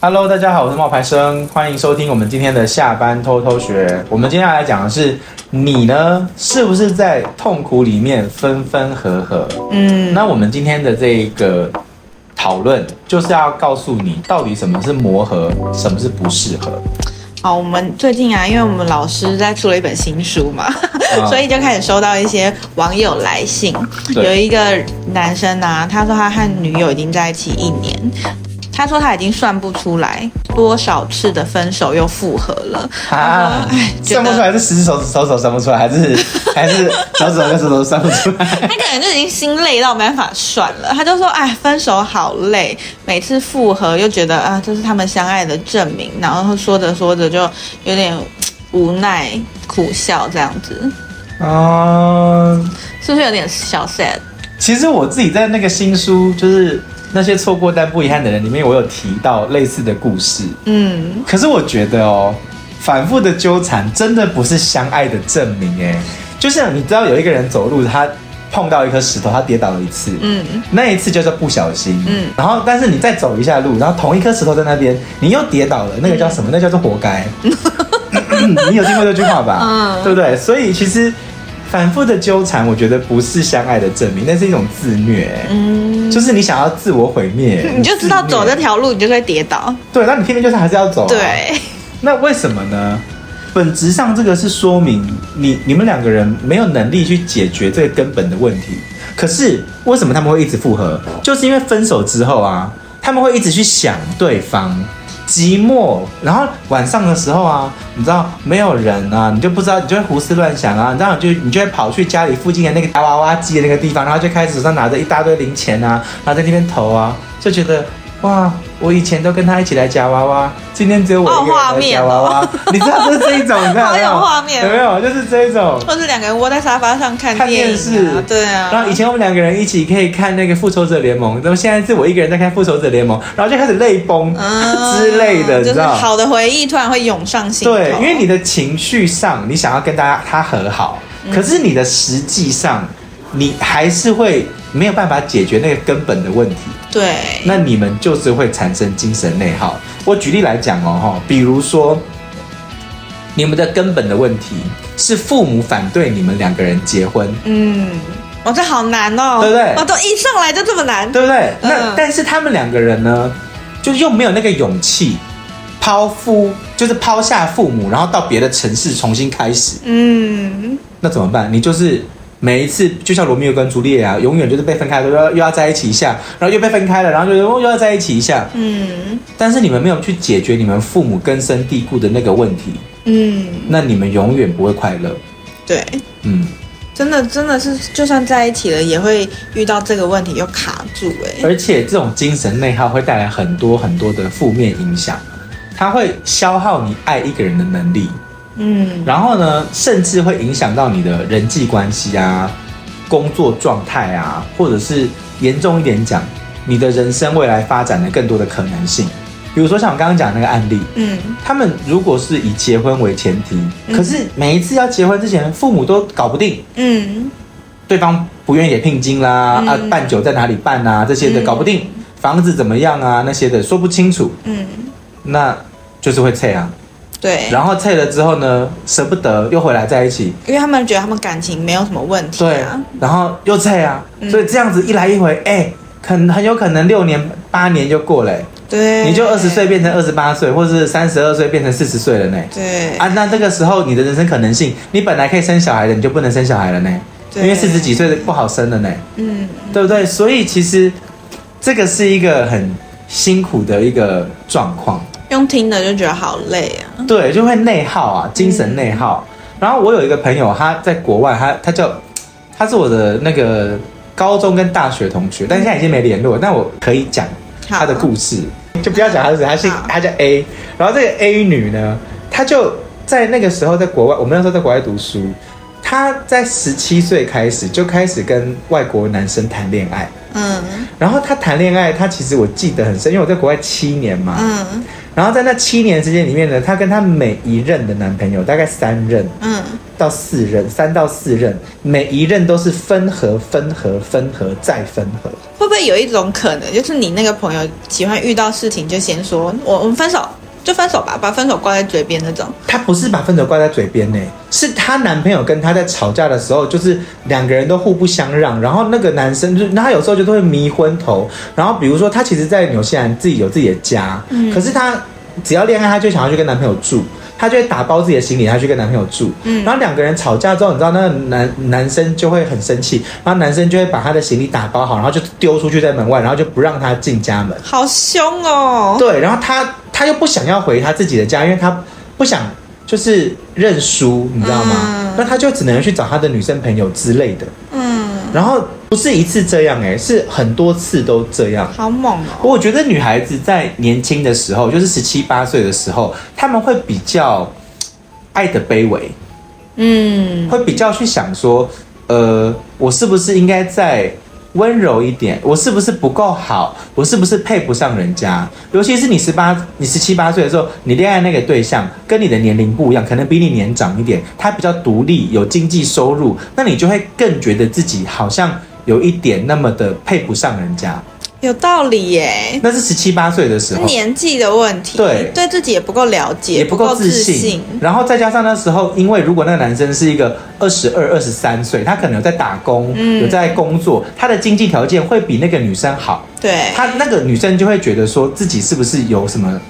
Hello，大家好，我是冒牌生，欢迎收听我们今天的下班偷偷学。我们今天要来讲的是，你呢，是不是在痛苦里面分分合合？嗯，那我们今天的这个讨论，就是要告诉你，到底什么是磨合，什么是不适合。好，我们最近啊，因为我们老师在出了一本新书嘛，嗯、所以就开始收到一些网友来信。有一个男生啊，他说他和女友已经在一起一年。他说他已经算不出来多少次的分手又复合了啊！算不出来是十只手指手手算不出来，还是 还是手指头跟手指算不出来？他可能就已经心累到没办法算了。他就说：“哎，分手好累，每次复合又觉得啊，这是他们相爱的证明。”然后说着说着就有点无奈苦笑这样子。啊，是不是有点小 sad？其实我自己在那个新书就是。那些错过但不遗憾的人里面，我有提到类似的故事。嗯，可是我觉得哦，反复的纠缠真的不是相爱的证明诶。就像你知道有一个人走路，他碰到一颗石头，他跌倒了一次。嗯，那一次叫做不小心。嗯，然后但是你再走一下路，然后同一颗石头在那边，你又跌倒了，那个叫什么？那叫做活该。你有听过这句话吧？嗯，对不对？所以其实。反复的纠缠，我觉得不是相爱的证明，那是一种自虐。嗯，就是你想要自我毁灭，你就知道走这条路，你就会跌倒。对，那你偏偏就是还是要走啊。对，那为什么呢？本质上，这个是说明你你们两个人没有能力去解决这个根本的问题。可是为什么他们会一直复合？就是因为分手之后啊，他们会一直去想对方。寂寞，然后晚上的时候啊，你知道没有人啊，你就不知道，你就会胡思乱想啊，然后就你就会跑去家里附近的那个夹娃娃机的那个地方，然后就开始手上拿着一大堆零钱啊，然后在那边投啊，就觉得。哇！我以前都跟他一起来夹娃娃，今天只有我一个人来夹娃娃。哦、你知道就是这一种，你知道没有？画面有没有？就是这一种，或是两个人窝在沙发上看电、啊、看电视，对啊。然后以前我们两个人一起可以看那个复仇者联盟，然后现在是我一个人在看复仇者联盟，然后就开始泪崩之类的，嗯、你知道？就是好的回忆突然会涌上心头。对，因为你的情绪上，你想要跟大家他和好，嗯、可是你的实际上，你还是会没有办法解决那个根本的问题。对，那你们就是会产生精神内耗。我举例来讲哦，哈，比如说，你们的根本的问题是父母反对你们两个人结婚。嗯，哦，这好难哦，对不对？我都一上来就这么难，对不对？嗯、那但是他们两个人呢，就又没有那个勇气抛夫，就是抛下父母，然后到别的城市重新开始。嗯，那怎么办？你就是。每一次就像罗密欧跟朱丽叶啊，永远就是被分开了，又要又要在一起一下，然后又被分开了，然后就又要在一起一下。嗯，但是你们没有去解决你们父母根深蒂固的那个问题。嗯，那你们永远不会快乐。对，嗯，真的真的是，就算在一起了，也会遇到这个问题又卡住哎。而且这种精神内耗会带来很多很多的负面影响，它会消耗你爱一个人的能力。嗯，然后呢，甚至会影响到你的人际关系啊、工作状态啊，或者是严重一点讲，你的人生未来发展的更多的可能性。比如说像我刚刚讲那个案例，嗯，他们如果是以结婚为前提，嗯，可是每一次要结婚之前，父母都搞不定，嗯，对方不愿意给聘金啦，嗯，啊，办酒在哪里办啊，这些的搞不定，嗯，房子怎么样啊，那些的说不清楚，嗯，那就是会这样。对，然后退了之后呢，舍不得又回来在一起，因为他们觉得他们感情没有什么问题、啊。对，然后又退啊，嗯、所以这样子一来一回，哎，很很有可能六年八年就过了。对，你就二十岁变成二十八岁，或是三十二岁变成四十岁了呢。对啊，那这个时候你的人生可能性，你本来可以生小孩的，你就不能生小孩了呢，对因为四十几岁的不好生了呢。嗯，对不对？所以其实这个是一个很辛苦的一个状况。用听的就觉得好累啊，对，就会内耗啊，精神内耗。嗯、然后我有一个朋友，他在国外，他他叫他是我的那个高中跟大学同学，但是现在已经没联络。但我可以讲他的故事，就不要讲他是谁，他姓好他叫 A。然后这个 A 女呢，她就在那个时候在国外，我们那时候在国外读书，他在十七岁开始就开始跟外国男生谈恋爱，嗯，然后她谈恋爱，她其实我记得很深，因为我在国外七年嘛，嗯，然后在那七年时间里面呢，她跟她每一任的男朋友大概三任，嗯，到四任，三到四任，每一任都是分合、分合、分合再分合。会不会有一种可能，就是你那个朋友喜欢遇到事情就先说我我们分手？就分手吧，把分手挂在嘴边那种。她不是把分手挂在嘴边呢，是她男朋友跟她在吵架的时候，就是两个人都互不相让，然后那个男生就，他有时候就都会迷昏头。然后比如说，她其实，在纽西兰自己有自己的家，嗯，可是她只要恋爱，她就想要去跟男朋友住，她就会打包自己的行李，她去跟男朋友住。嗯，然后两个人吵架之后，你知道那个男男生就会很生气，然后男生就会把他的行李打包好，然后就丢出去在门外，然后就不让他进家门。好凶哦！对，然后他。他又不想要回他自己的家，因为他不想就是认输，你知道吗？嗯、那他就只能去找他的女生朋友之类的。嗯，然后不是一次这样、欸，哎，是很多次都这样。好猛哦！我觉得女孩子在年轻的时候，就是十七八岁的时候，他们会比较爱的卑微。嗯，会比较去想说，呃，我是不是应该在。温柔一点，我是不是不够好？我是不是配不上人家？尤其是你十八、你十七八岁的时候，你恋爱那个对象跟你的年龄不一样，可能比你年长一点，他比较独立，有经济收入，那你就会更觉得自己好像有一点那么的配不上人家。有道理耶，那是十七八岁的时候，年纪的问题，对，对自己也不够了解，也不够自信，自信，然后再加上那时候，因为如果那个男生是一个二十二、二十三岁，他可能有在打工，嗯、有在工作，他的经济条件会比那个女生好，对，他那个女生就会觉得说自己是不是有什么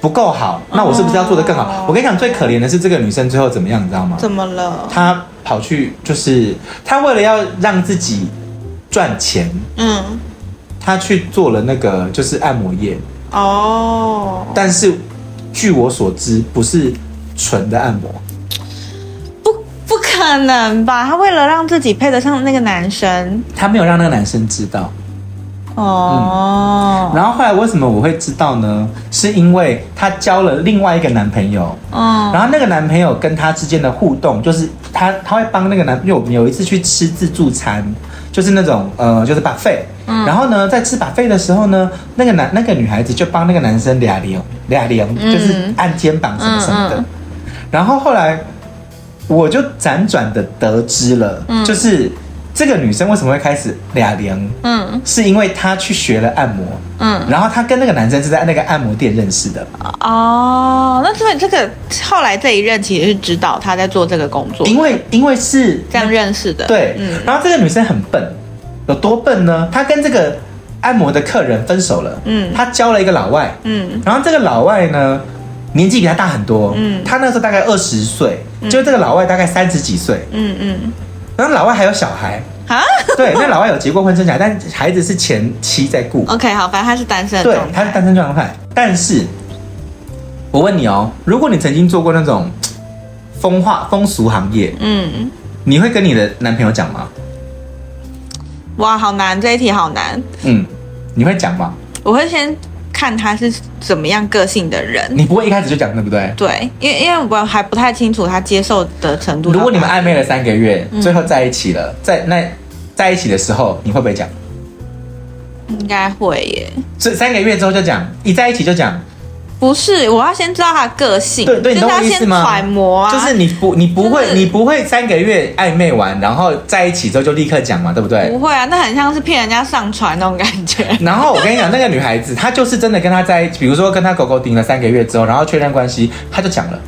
不够好，那我是不是要做的更好？哦、我跟你讲，最可怜的是这个女生最后怎么样，你知道吗？怎么了？她跑去，就是她为了要让自己赚钱，嗯。他去做了那个就是按摩业哦，但是据我所知不是纯的按摩，不不可能吧？他为了让自己配得上那个男生，他没有让那个男生知道哦、嗯。然后后来为什么我会知道呢？是因为她交了另外一个男朋友，嗯，然后那个男朋友跟她之间的互动，就是他他会帮那个男，因为我们有一次去吃自助餐。就是那种呃，就是 buffet，嗯，然后呢，在吃 buffet 的时候呢，那个男那个女孩子就帮那个男生俩零俩零，就是按肩膀什么什么的。然后后来我就辗转的得知了，嗯、就是这个女生为什么会开始俩零，嗯，是因为她去学了按摩，嗯，然后她跟那个男生是在那个按摩店认识的。哦，那所以这个后来这一任其实是知道她在做这个工作，因为因为是这样认识的，对，嗯，然后这个女生很笨，有多笨呢？他跟这个按摩的客人分手了，嗯，他交了一个老外，嗯，然后这个老外呢年纪比他大很多，嗯，他那时候大概二十岁，就这个老外大概三十几岁，嗯嗯，然后老外还有小孩。啊，对，那老外有结过婚生小孩，但孩子是前妻在顾，OK，好，反正他是单身，对，他是单身状态，但是。我问你哦，如果你曾经做过那种风化风俗行业，嗯，你会跟你的男朋友讲吗？哇，好难，这一题好难。嗯，你会讲吗？我会先看他是怎么样个性的人。你不会一开始就讲，对不对？对，因为因为我还不太清楚他接受的程度。如果你们暧昧了三个月，最后在一起了，在那在一起的时候，你会不会讲？应该会耶。所以三个月之后就讲，一在一起就讲。不是，我要先知道他的个性。对对，你懂我意思吗？揣摩啊，就是你不，你不会，就是、你不会三个月暧昧完，然后在一起之后就立刻讲嘛，对不对？不会啊，那很像是骗人家上船那种感觉。然后我跟你讲，那个女孩子她就是真的跟他在一起，比如说跟他狗狗顶了三个月之后，然后确认关系，她就讲了。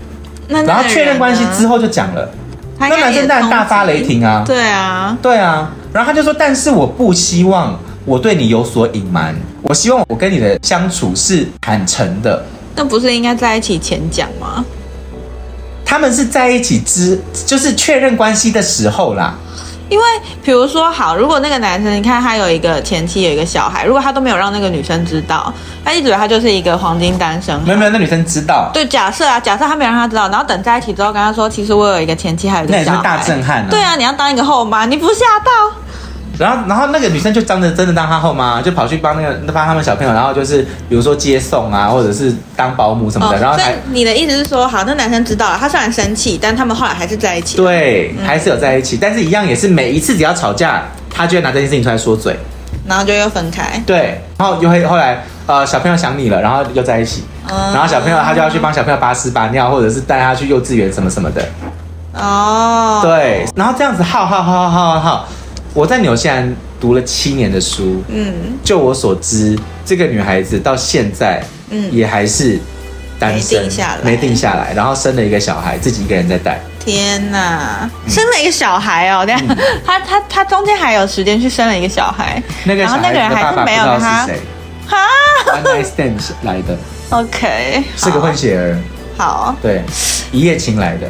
那然后确认关系之后就讲了，那男生当然大发雷霆啊。对啊，对啊。然后他就说：“但是我不希望我对你有所隐瞒，我希望我跟你的相处是坦诚的。”那不是应该在一起前讲吗？他们是在一起之，就是确认关系的时候啦。因为比如说，好，如果那个男生，你看他有一个前妻，有一个小孩，如果他都没有让那个女生知道，他一直以为他就是一个黄金单身。没有没有，那女生知道。对，假设啊，假设他没有让他知道，然后等在一起之后跟他说，其实我有一个前妻，还有一个小孩。那也是大震撼啊。对啊，你要当一个后妈，你不吓到？然后，然后那个女生就真的真的当她后妈，就跑去帮那个帮他们小朋友，然后就是比如说接送啊，或者是当保姆什么的。哦、然后，你的意思是说，好，那男生知道了，他虽然生气，但他们后来还是在一起。对，还是有在一起，嗯、但是一样也是每一次只要吵架，他就会拿这件事情出来说嘴，然后就又分开。对，然后又会后来呃小朋友想你了，然后又在一起，嗯、然后小朋友他就要去帮小朋友把屎把尿，或者是带他去幼稚园什么什么的。哦，对，然后这样子耗耗耗耗耗耗，我在纽西兰读了七年的书，嗯，就我所知，这个女孩子到现在，嗯，也还是单身，没定下来，没定下来，然后生了一个小孩，自己一个人在带。天哪，生了一个小孩哦，这样，她她她中间还有时间去生了一个小孩，那个小孩的爸爸不知道是谁，哈，One Night Stand 来的，OK，是个混血儿，好，对，一夜情来的。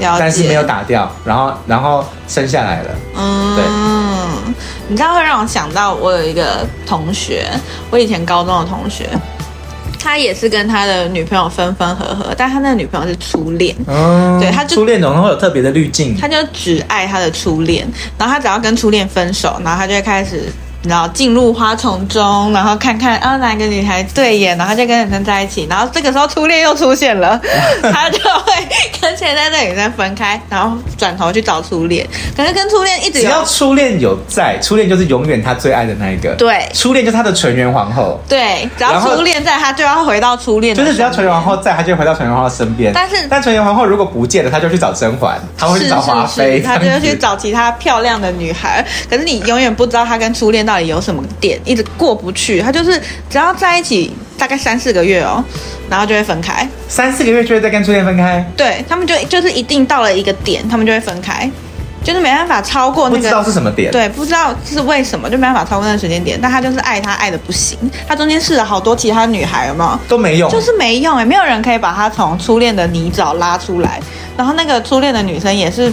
但是没有打掉，然后然后生下来了。嗯，对，你知道会让我想到我有一个同学，我以前高中的同学，他也是跟他的女朋友分分合合，但他那个女朋友是初恋。嗯，对，他就初恋总是会有特别的滤镜，他就只爱他的初恋，然后他只要跟初恋分手，然后他就会开始。然后进入花丛中，然后看看啊哪个女孩对眼，然后就跟女生在一起。然后这个时候初恋又出现了，他就会跟现在的女生分开，然后转头去找初恋。可是跟初恋一直，只要初恋有在，初恋就是永远他最爱的那一个。对，初恋就是他的纯元皇后。对，只要初恋在，他就要回到初恋。就是只要纯元皇后在，他就会回到纯元皇后身边。但是，但纯元皇后如果不见了，他就去找甄嬛，他会去找华妃，他就会去找其他漂亮的女孩。可是你永远不知道他跟初恋到底有什么点。一直过不去，他就是只要在一起大概三四个月哦，然后就会分开。三四个月就会再跟初恋分开？对，他们就就是一定到了一个点，他们就会分开，就是没办法超过那个。不知道是什么点？对，不知道是为什么，就没办法超过那个时间点。但他就是爱他爱的不行，他中间试了好多其他女孩，有没有？都没用，就是没用哎，没有人可以把他从初恋的泥沼拉出来。然后那个初恋的女生也是。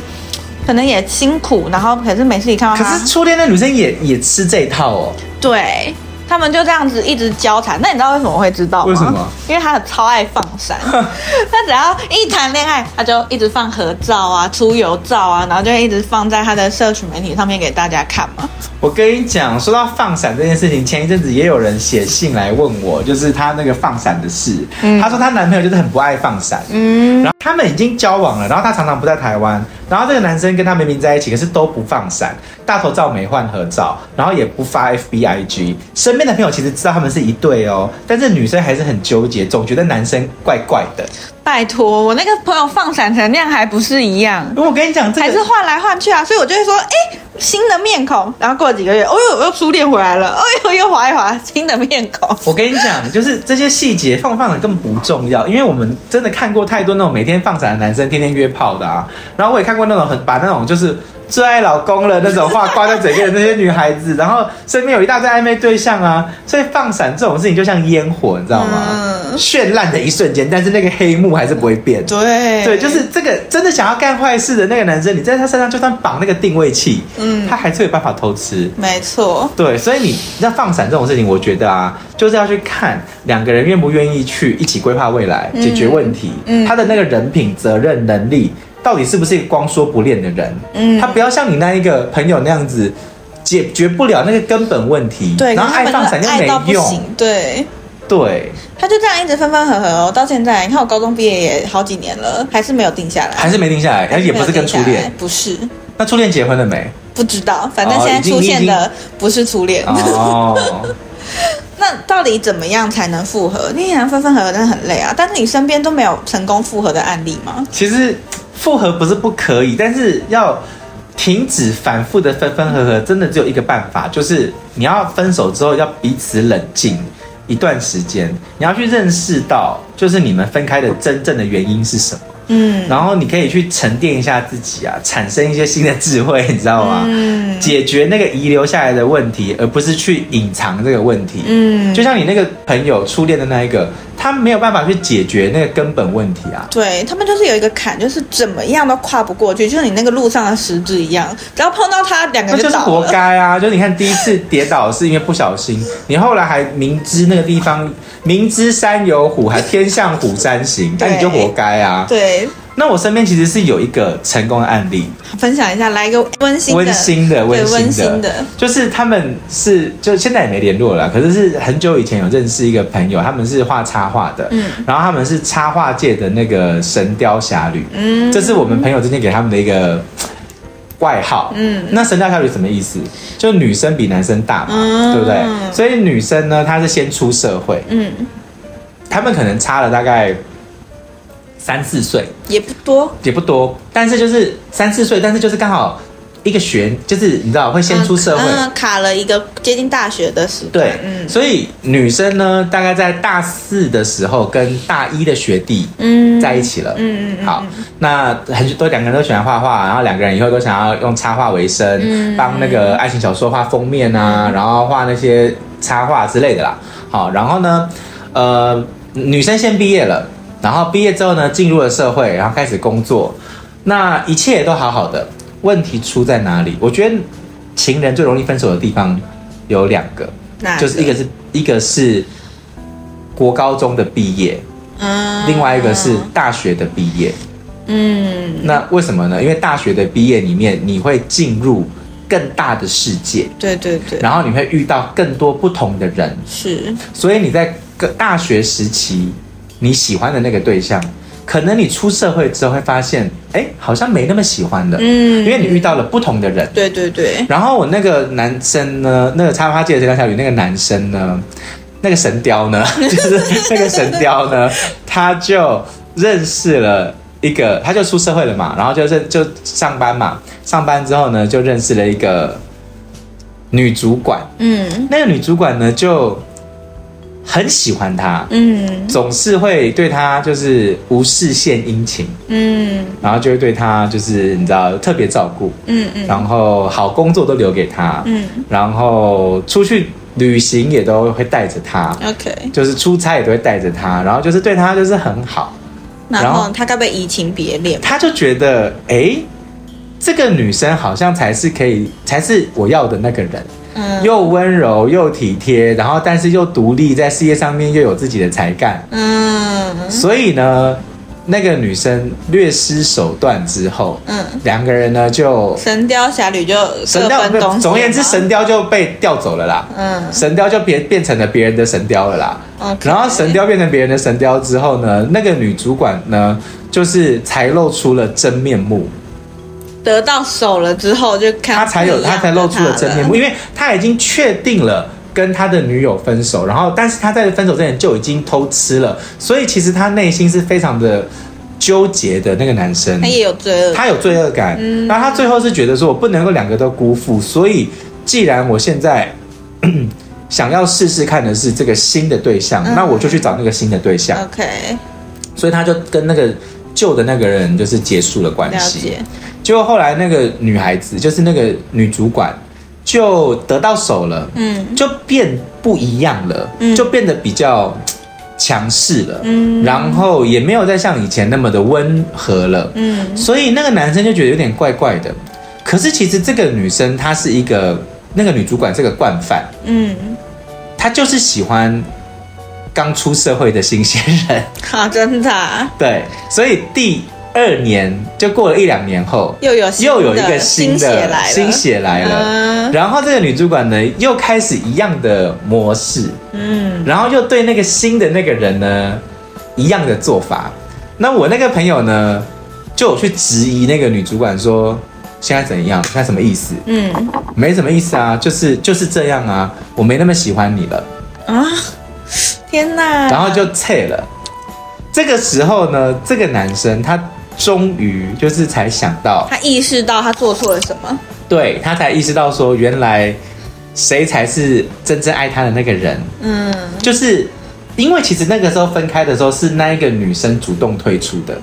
可能也辛苦，然后可是每次你看到他，可是初恋的女生也也吃这一套哦。对，他们就这样子一直交谈。那你知道为什么会知道吗？为什么？因为他很超爱放闪，他只要一谈恋爱，他就一直放合照啊、出游照啊，然后就会一直放在他的社群媒体上面给大家看嘛。我跟你讲，说到放闪这件事情，前一阵子也有人写信来问我，就是她那个放闪的事。嗯，他说她男朋友就是很不爱放闪，嗯，然后他们已经交往了，然后他常常不在台湾。然后这个男生跟她明明在一起，可是都不放闪，大头照没换合照，然后也不发 FBIG。身边的朋友其实知道他们是一对哦，但是女生还是很纠结，总觉得男生怪怪的。拜托，我那个朋友放闪成那样还不是一样？我跟你讲，这个、还是换来换去啊，所以我就会说，哎，新的面孔。然后过了几个月，哦呦，又初恋回来了，哦呦，又滑一滑，新的面孔。我跟你讲，就是这些细节放不放的根本不重要，因为我们真的看过太多那种每天放闪的男生，天天约炮的啊。然后我也看过那种很把那种就是。最爱老公了那种话挂在嘴边的那些女孩子，然后身边有一大堆暧昧对象啊，所以放闪这种事情就像烟火，你知道吗？嗯、绚烂的一瞬间，但是那个黑幕还是不会变。对对，就是这个真的想要干坏事的那个男生，你在他身上就算绑那个定位器，嗯，他还是有办法偷吃。没错。对，所以你要放闪这种事情，我觉得啊，就是要去看两个人愿不愿意去一起规划未来、解决问题，嗯，他的那个人品、责任、能力。到底是不是一个光说不练的人？嗯，他不要像你那一个朋友那样子，解决不了那个根本问题。对，然后爱放闪又没用。对，对，他就这样一直分分合合哦，到现在你看我高中毕业也好几年了，还是没有定下来，还是没定下来，而且也不是跟初恋，不是。那初恋结婚了没？不知道，反正现在出现的不是初恋。哦。那到底怎么样才能复合？你想分分合合真的很累啊，但是你身边都没有成功复合的案例吗？其实。复合不是不可以，但是要停止反复的分分合合，真的只有一个办法，就是你要分手之后要彼此冷静一段时间，你要去认识到，就是你们分开的真正的原因是什么。嗯，然后你可以去沉淀一下自己啊，产生一些新的智慧，你知道吗？嗯，解决那个遗留下来的问题，而不是去隐藏这个问题。嗯，就像你那个朋友初恋的那一个，他没有办法去解决那个根本问题啊。对，他们就是有一个坎，就是怎么样都跨不过去，就像你那个路上的石子一样，只要碰到他，两个人就 就是活该啊！就你看第一次跌倒是因为不小心，你后来还明知那个地方。明知山有虎，还偏向虎山行，那你就活该啊！对，那我身边其实是有一个成功的案例，分享一下，来一个温馨温馨的温馨的，温馨的，就是他们是就现在也没联络了，可是是很久以前有认识一个朋友，他们是画插画的，嗯，然后他们是插画界的那个神雕侠侣，嗯，这是我们朋友之间给他们的一个外号，嗯，那神雕侠侣什么意思？就女生比男生大嘛，嗯，对不对？所以女生呢，她是先出社会，嗯，他们可能差了大概。三四岁。也不多，也不多，但是就是三四岁，但是就是刚好一个学，就是你知道会先出社会，卡了一个接近大学的时候。对，嗯，所以女生呢，大概在大四的时候跟大一的学弟嗯。在一起了，嗯嗯，好，那很多两个人都喜欢画画，然后两个人以后都想要用插画为生，嗯，帮那个爱情小说画封面啊，嗯、然后画那些插画之类的啦，好，然后呢，呃，女生先毕业了。然后毕业之后呢，进入了社会，然后开始工作，那一切也都好好的。问题出在哪里？我觉得情人最容易分手的地方有两个，个就是一个是一个是国高中的毕业，嗯，另外一个是大学的毕业，嗯，那为什么呢？因为大学的毕业里面，你会进入更大的世界，对对对，然后你会遇到更多不同的人，是，所以你在个大学时期。你喜欢的那个对象，可能你出社会之后会发现，哎，好像没那么喜欢的，嗯，因为你遇到了不同的人，对对对。然后我那个男生呢，那个插花界的神雕侠侣那个男生呢，那个神雕呢，就是那个神雕呢，他就认识了一个，他就出社会了嘛，然后就认就上班嘛，上班之后呢，就认识了一个女主管，嗯，那个女主管呢就。很喜欢他，嗯，总是会对他就是无事献殷勤，嗯，然后就会对他就是你知道特别照顾，嗯嗯，然后好工作都留给他，嗯，然后出去旅行也都会带着他，OK，就是出差也都会带着他，然后就是对他就是很好，然后他该不会移情别恋？他就觉得哎，这个女生好像才是可以，才是我要的那个人。又温柔又体贴，然后但是又独立，在事业上面又有自己的才干。嗯，所以呢，那个女生略施手段之后，嗯，两个人呢就神雕侠侣就神雕，总而言之，神雕就被调走了啦。嗯，神雕就变变成了别人的神雕了啦。然后神雕变成别人的神雕之后呢，那个女主管呢，就是才露出了真面目。得到手了之后，就看他才有他才露出了真面目，因为他已经确定了跟他的女友分手，然后但是他在分手之前就已经偷吃了，所以其实他内心是非常的纠结的。那个男生。他也有罪恶，他有罪恶感，嗯，然后他最后是觉得说，我不能够两个都辜负，所以既然我现在 想要试试看的是这个新的对象，嗯，那我就去找那个新的对象。OK，所以他就跟那个旧的那个人就是结束了关系。就后来那个女孩子，就是那个女主管，就得到手了，嗯，就变不一样了，嗯，就变得比较强势了，嗯，然后也没有再像以前那么的温和了，嗯，所以那个男生就觉得有点怪怪的。可是其实这个女生她是一个那个女主管，这个惯犯，嗯，她就是喜欢刚出社会的新鲜人，啊，真的啊，对，所以第。二年就过了一两年后，又有又有一个新的新血来了，然后这个女主管呢，又开始一样的模式，嗯，然后又对那个新的那个人呢，一样的做法。那我那个朋友呢，就有去质疑那个女主管说：“现在怎样？现在什么意思？”嗯，没什么意思啊，就是就是这样啊，我没那么喜欢你了啊！天哪！然后就撤了。这个时候呢，这个男生他。终于就是才想到，他意识到他做错了什么，对，他才意识到说，原来谁才是真正爱他的那个人。嗯，就是因为其实那个时候分开的时候是那一个女生主动退出的，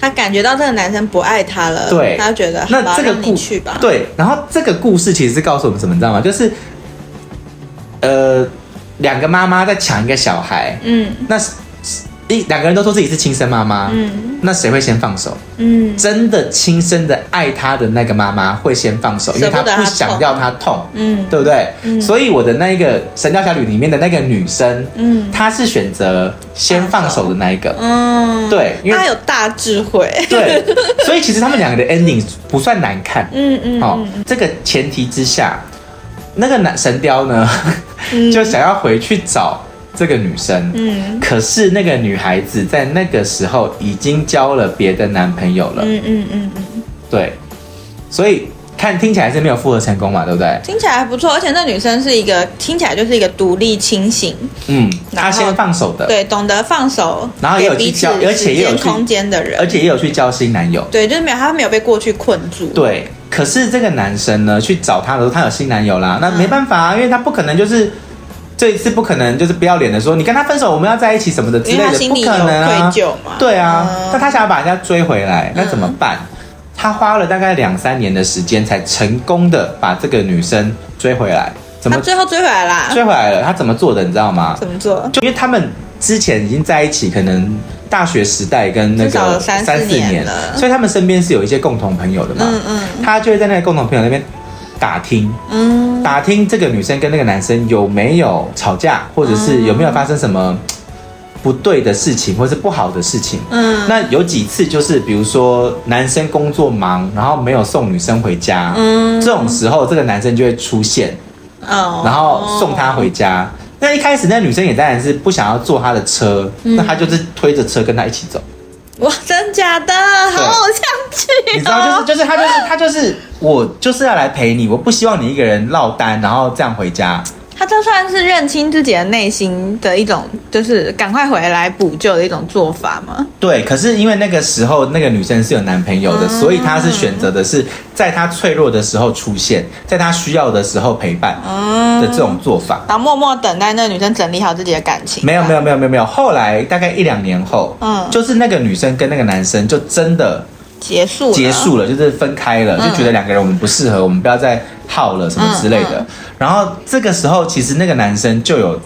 他感觉到这个男生不爱他了，对，他就觉得那这个故去吧，对，然后这个故事其实是告诉我们什么，你知道吗？就是呃，两个妈妈在抢一个小孩，嗯，那是。一两个人都说自己是亲生妈妈，嗯，那谁会先放手？嗯，真的亲生的爱他的那个妈妈会先放手，因为她不想要他痛，嗯，对不对？嗯，所以我的那一个《神雕侠侣》里面的那个女生，嗯，她是选择先放手的那一个，嗯，对，因为她有大智慧，对，所以其实他们两个的 ending 不算难看，嗯嗯，好，这个前提之下，那个男神雕呢，就想要回去找。这个女生，嗯，可是那个女孩子在那个时候已经交了别的男朋友了，嗯嗯嗯嗯，对，所以看听起来是没有复合成功嘛，对不对？听起来还不错，而且那女生是一个听起来就是一个独立清醒，嗯，她先放手的，对，懂得放手，然后也有去交，而且也有空间的人，而且也有去交新男友，对，就是没有，她没有被过去困住，对。可是这个男生呢，去找她的时候，她有新男友啦，那没办法啊，因为他不可能就是。这一次不可能，就是不要脸的说你跟他分手，我们要在一起什么的之类的，不可能啊！对啊，那他想要把人家追回来，那怎么办？他花了大概两三年的时间，才成功的把这个女生追回来。怎么最后追回来啦？追回来了，他怎么做的？你知道吗？怎么做？就因为他们之前已经在一起，可能大学时代跟那个三四年了，所以他们身边是有一些共同朋友的嘛。嗯嗯，他就会在那个共同朋友那边。打听，嗯，打听这个女生跟那个男生有没有吵架，或者是有没有发生什么不对的事情，或是不好的事情。嗯，那有几次就是，比如说男生工作忙，然后没有送女生回家，嗯，这种时候这个男生就会出现，哦，然后送她回家。那一开始那女生也当然是不想要坐他的车，那他就是推着车跟他一起走。哇，真假的，好偶像剧，哦。你知道，就是就是他就是他就是我就是要来陪你，我不希望你一个人落单，然后这样回家。他这算是认清自己的内心的一种，就是赶快回来补救的一种做法吗？对，可是因为那个时候那个女生是有男朋友的，嗯、所以他是选择的是在他脆弱的时候出现，在他需要的时候陪伴的这种做法，然后默默等待那个女生整理好自己的感情。没有没有没有没有没有，后来大概一两年后，嗯，就是那个女生跟那个男生就真的。结束结束了，就是分开了，嗯、就觉得两个人我们不适合，我们不要再耗了什么之类的。嗯嗯、然后这个时候，其实那个男生就有，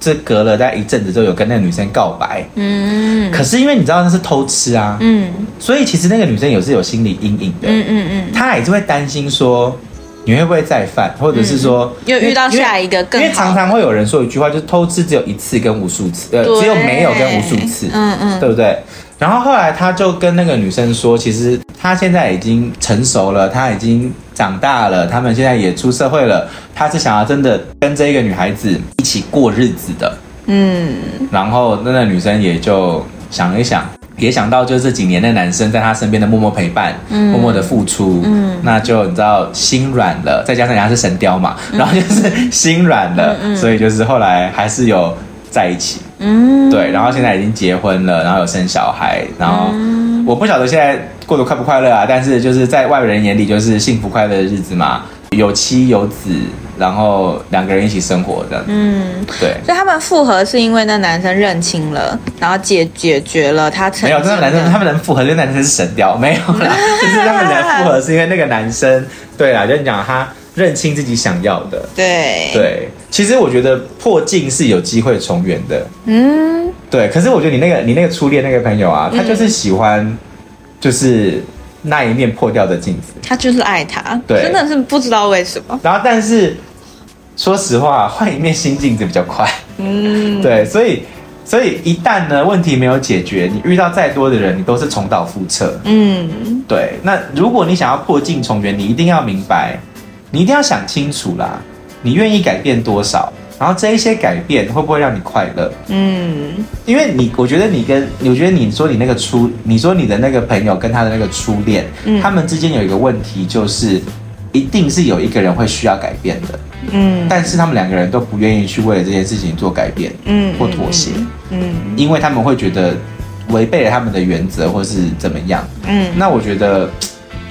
这隔了大概一阵子，就有跟那个女生告白。嗯，可是因为你知道那是偷吃啊，嗯，所以其实那个女生也是有心理阴影的。嗯嗯嗯，她也是会担心说你会不会再犯，或者是说又遇到下一个更好。因为常常会有人说一句话，就是偷吃只有一次跟无数次，呃，只有没有跟无数次，嗯嗯，对不对？然后后来他就跟那个女生说，其实他现在已经成熟了，他已经长大了，他们现在也出社会了，他是想要真的跟这一个女孩子一起过日子的。嗯，然后那个女生也就想一想，也想到就是这几年的男生在他身边的默默陪伴，嗯，默默的付出，嗯，那就你知道心软了，再加上人家是神雕嘛，然后就是心软了，嗯，所以就是后来还是有在一起。嗯，对，然后现在已经结婚了，然后有生小孩，然后我不晓得现在过得快不快乐啊，但是就是在外人眼里就是幸福快乐的日子嘛，有妻有子，然后两个人一起生活这样子。嗯，对。所以他们复合是因为那男生认清了，然后解解决了他曾。没有，那个男生他们能复合，那男生是神雕，没有啦，就是他们能复合是因为那个男生，对啦，就你讲他。认清自己想要的，对对，其实我觉得破镜是有机会重圆的，嗯，对。可是我觉得你那个你那个初恋那个朋友啊，他就是喜欢，就是那一面破掉的镜子，他就是爱他，对，真的是不知道为什么。然后，但是说实话，换一面新镜子比较快，嗯，对。所以，所以一旦呢问题没有解决，你遇到再多的人，你都是重蹈覆辙，嗯，对。那如果你想要破镜重圆，你一定要明白。你一定要想清楚啦，你愿意改变多少？然后这一些改变会不会让你快乐？嗯，因为你，我觉得你跟，我觉得你说你那个初，你说你的那个朋友跟他的那个初恋，嗯，他们之间有一个问题，就是一定是有一个人会需要改变的，嗯，但是他们两个人都不愿意去为了这件事情做改变，嗯，或妥协，嗯，因为他们会觉得违背了他们的原则，或是怎么样，嗯，那我觉得。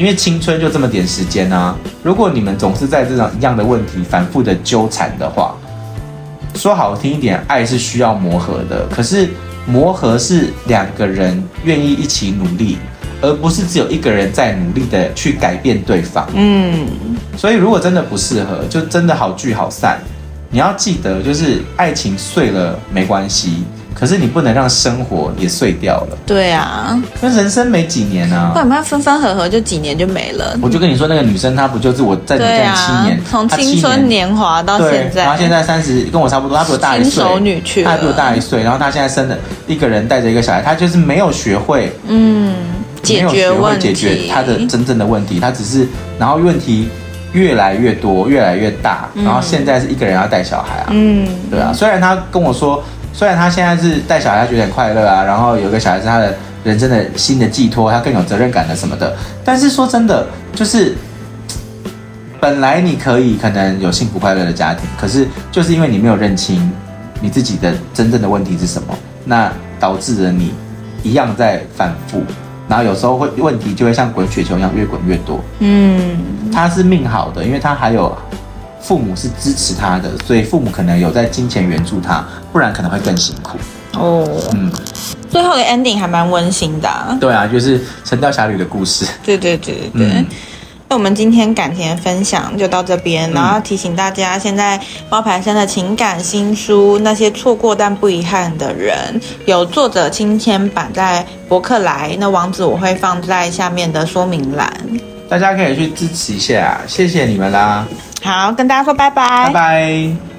因为青春就这么点时间啊！如果你们总是在这种一样的问题反复的纠缠的话，说好听一点，爱是需要磨合的。可是磨合是两个人愿意一起努力，而不是只有一个人在努力的去改变对方。嗯，所以如果真的不适合，就真的好聚好散。你要记得，就是爱情碎了没关系。可是你不能让生活也碎掉了。对啊，那人生没几年啊，不然他分分合合就几年就没了。我就跟你说，那个女生她不就是我在你家七年，从、啊、青春年华到现在，然后现在三十，跟我差不多，她比我大一岁，她比我大一岁，然后她现在生了一个人带着一个小孩，她就是没有学会，嗯，解决问题，解决她的真正的问题，她只是然后问题。越来越多，越来越大，然后现在是一个人要带小孩啊，嗯，对啊。虽然他跟我说，虽然他现在是带小孩，他觉得很快乐啊，然后有个小孩是他的人生的新的寄托，他更有责任感的什么的。但是说真的，就是本来你可以可能有幸福快乐的家庭，可是就是因为你没有认清你自己的真正的问题是什么，那导致了你一样在反复。然后有时候会问题就会像滚雪球一样越滚越多。嗯，他是命好的，因为他还有父母是支持他的，所以父母可能有在金钱援助他，不然可能会更辛苦。哦，嗯，最后的 ending 还蛮温馨的啊。对啊，就是《神雕侠侣》的故事。对对对对对。嗯那我们今天感情的分享就到这边，然后提醒大家，现在猫牌生的情感新书《那些错过但不遗憾的人》有作者亲签版在博客来，那网址我会放在下面的说明栏，大家可以去支持一下，谢谢你们啦。好，跟大家说拜拜，拜拜。